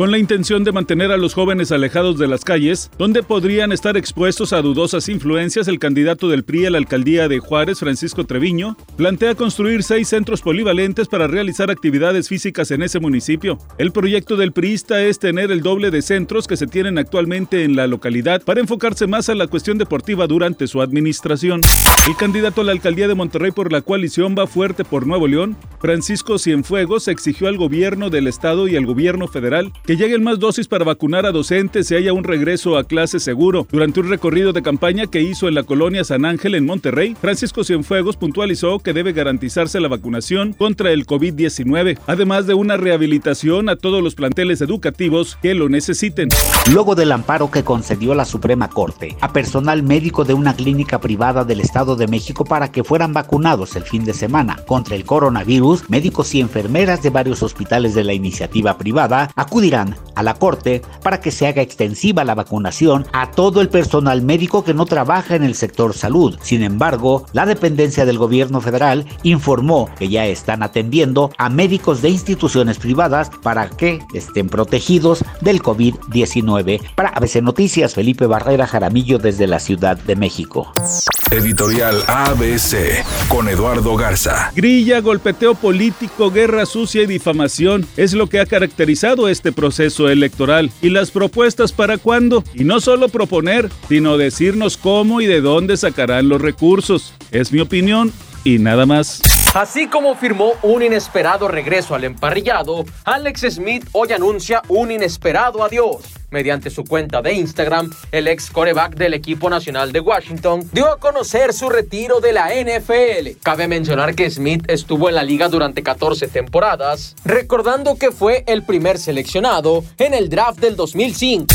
Con la intención de mantener a los jóvenes alejados de las calles, donde podrían estar expuestos a dudosas influencias, el candidato del PRI a la alcaldía de Juárez, Francisco Treviño, plantea construir seis centros polivalentes para realizar actividades físicas en ese municipio. El proyecto del priista es tener el doble de centros que se tienen actualmente en la localidad para enfocarse más a la cuestión deportiva durante su administración. El candidato a la alcaldía de Monterrey por la coalición va fuerte por Nuevo León, Francisco Cienfuegos, exigió al gobierno del estado y al gobierno federal que lleguen más dosis para vacunar a docentes y haya un regreso a clase seguro. Durante un recorrido de campaña que hizo en la colonia San Ángel en Monterrey, Francisco Cienfuegos puntualizó que debe garantizarse la vacunación contra el COVID-19, además de una rehabilitación a todos los planteles educativos que lo necesiten. Luego del amparo que concedió la Suprema Corte a personal médico de una clínica privada del Estado de México para que fueran vacunados el fin de semana contra el coronavirus, médicos y enfermeras de varios hospitales de la iniciativa privada a la Corte para que se haga extensiva la vacunación a todo el personal médico que no trabaja en el sector salud. Sin embargo, la dependencia del gobierno federal informó que ya están atendiendo a médicos de instituciones privadas para que estén protegidos del COVID-19. Para ABC Noticias, Felipe Barrera Jaramillo desde la Ciudad de México. Editorial ABC con Eduardo Garza. Grilla, golpeteo político, guerra sucia y difamación es lo que ha caracterizado este proceso electoral. ¿Y las propuestas para cuándo? Y no solo proponer, sino decirnos cómo y de dónde sacarán los recursos. Es mi opinión y nada más. Así como firmó un inesperado regreso al emparrillado, Alex Smith hoy anuncia un inesperado adiós. Mediante su cuenta de Instagram, el ex coreback del equipo nacional de Washington dio a conocer su retiro de la NFL. Cabe mencionar que Smith estuvo en la liga durante 14 temporadas, recordando que fue el primer seleccionado en el draft del 2005.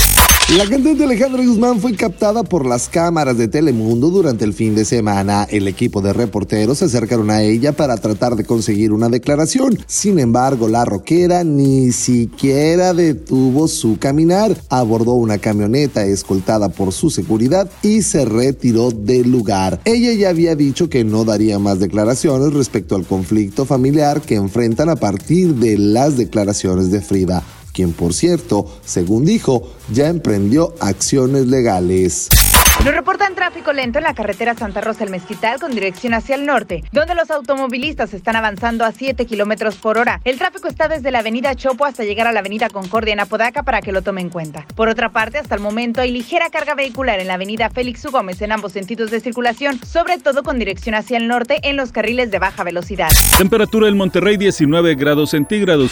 La cantante Alejandra Guzmán fue captada por las cámaras de Telemundo durante el fin de semana. El equipo de reporteros se acercaron a ella para tratar de conseguir una declaración. Sin embargo, la roquera ni siquiera detuvo su caminar. Abordó una camioneta escoltada por su seguridad y se retiró del lugar. Ella ya había dicho que no daría más declaraciones respecto al conflicto familiar que enfrentan a partir de las declaraciones de Frida quien por cierto, según dijo, ya emprendió acciones legales. Nos reportan tráfico lento en la carretera Santa Rosa el Mezquital con dirección hacia el norte, donde los automovilistas están avanzando a 7 kilómetros por hora. El tráfico está desde la avenida Chopo hasta llegar a la avenida Concordia en Apodaca para que lo tome en cuenta. Por otra parte, hasta el momento hay ligera carga vehicular en la avenida Félix U. Gómez en ambos sentidos de circulación, sobre todo con dirección hacia el norte en los carriles de baja velocidad. Temperatura en Monterrey 19 grados centígrados.